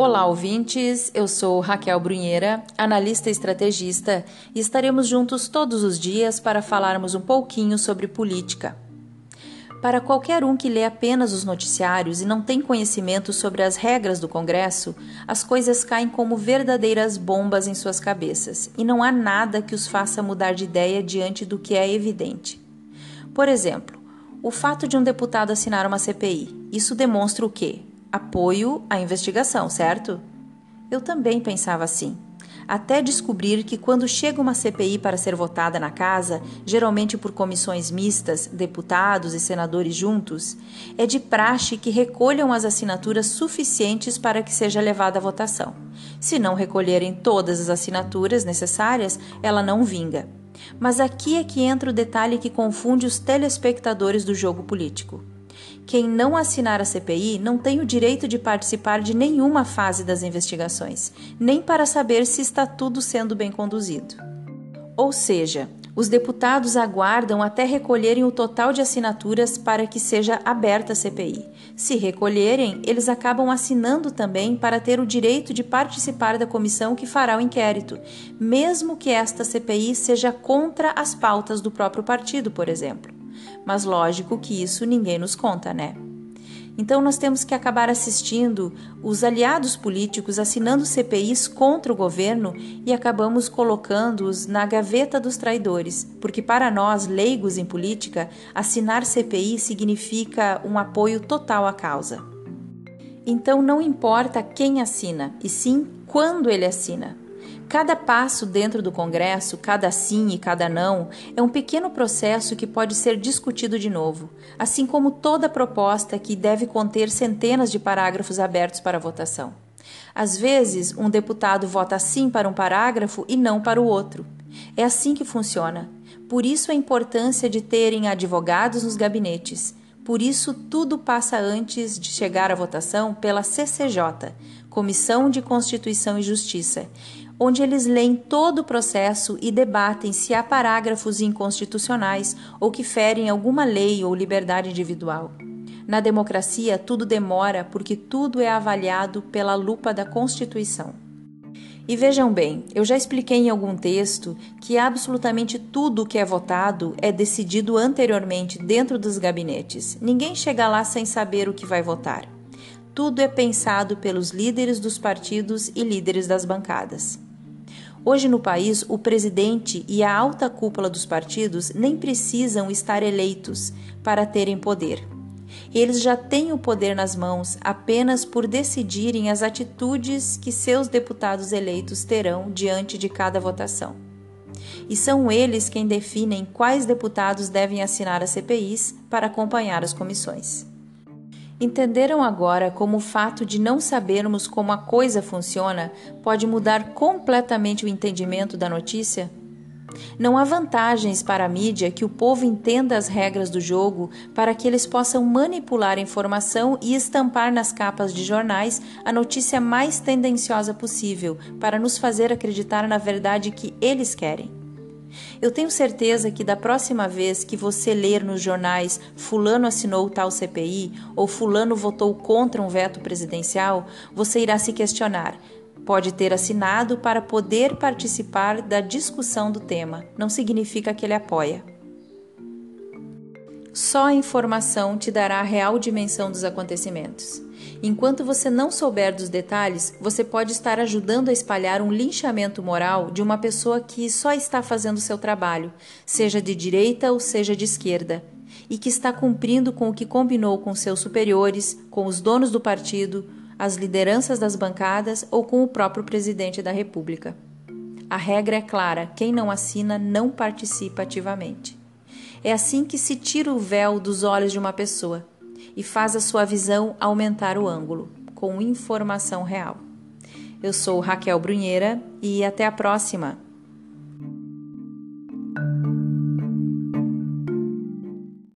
Olá, ouvintes. Eu sou Raquel Brunheira, analista estrategista, e estaremos juntos todos os dias para falarmos um pouquinho sobre política. Para qualquer um que lê apenas os noticiários e não tem conhecimento sobre as regras do Congresso, as coisas caem como verdadeiras bombas em suas cabeças e não há nada que os faça mudar de ideia diante do que é evidente. Por exemplo, o fato de um deputado assinar uma CPI. Isso demonstra o quê? apoio à investigação, certo? Eu também pensava assim. Até descobrir que quando chega uma CPI para ser votada na casa, geralmente por comissões mistas, deputados e senadores juntos, é de praxe que recolham as assinaturas suficientes para que seja levada à votação. Se não recolherem todas as assinaturas necessárias, ela não vinga. Mas aqui é que entra o detalhe que confunde os telespectadores do jogo político. Quem não assinar a CPI não tem o direito de participar de nenhuma fase das investigações, nem para saber se está tudo sendo bem conduzido. Ou seja, os deputados aguardam até recolherem o total de assinaturas para que seja aberta a CPI. Se recolherem, eles acabam assinando também para ter o direito de participar da comissão que fará o inquérito, mesmo que esta CPI seja contra as pautas do próprio partido, por exemplo. Mas lógico que isso ninguém nos conta, né? Então nós temos que acabar assistindo os aliados políticos assinando CPIs contra o governo e acabamos colocando-os na gaveta dos traidores, porque para nós, leigos em política, assinar CPI significa um apoio total à causa. Então não importa quem assina, e sim quando ele assina. Cada passo dentro do Congresso, cada sim e cada não, é um pequeno processo que pode ser discutido de novo, assim como toda proposta que deve conter centenas de parágrafos abertos para votação. Às vezes, um deputado vota sim para um parágrafo e não para o outro. É assim que funciona. Por isso a importância de terem advogados nos gabinetes. Por isso, tudo passa antes de chegar à votação pela CCJ, Comissão de Constituição e Justiça, onde eles leem todo o processo e debatem se há parágrafos inconstitucionais ou que ferem alguma lei ou liberdade individual. Na democracia, tudo demora porque tudo é avaliado pela lupa da Constituição. E vejam bem, eu já expliquei em algum texto que absolutamente tudo o que é votado é decidido anteriormente dentro dos gabinetes. Ninguém chega lá sem saber o que vai votar. Tudo é pensado pelos líderes dos partidos e líderes das bancadas. Hoje no país, o presidente e a alta cúpula dos partidos nem precisam estar eleitos para terem poder. Eles já têm o poder nas mãos apenas por decidirem as atitudes que seus deputados eleitos terão diante de cada votação. E são eles quem definem quais deputados devem assinar as CPIs para acompanhar as comissões. Entenderam agora como o fato de não sabermos como a coisa funciona pode mudar completamente o entendimento da notícia? Não há vantagens para a mídia que o povo entenda as regras do jogo para que eles possam manipular a informação e estampar nas capas de jornais a notícia mais tendenciosa possível para nos fazer acreditar na verdade que eles querem. Eu tenho certeza que da próxima vez que você ler nos jornais Fulano assinou tal CPI ou Fulano votou contra um veto presidencial, você irá se questionar. Pode ter assinado para poder participar da discussão do tema, não significa que ele apoia. Só a informação te dará a real dimensão dos acontecimentos. Enquanto você não souber dos detalhes, você pode estar ajudando a espalhar um linchamento moral de uma pessoa que só está fazendo seu trabalho, seja de direita ou seja de esquerda, e que está cumprindo com o que combinou com seus superiores, com os donos do partido, as lideranças das bancadas ou com o próprio presidente da República. A regra é clara: quem não assina não participa ativamente. É assim que se tira o véu dos olhos de uma pessoa e faz a sua visão aumentar o ângulo, com informação real. Eu sou Raquel Brunheira e até a próxima!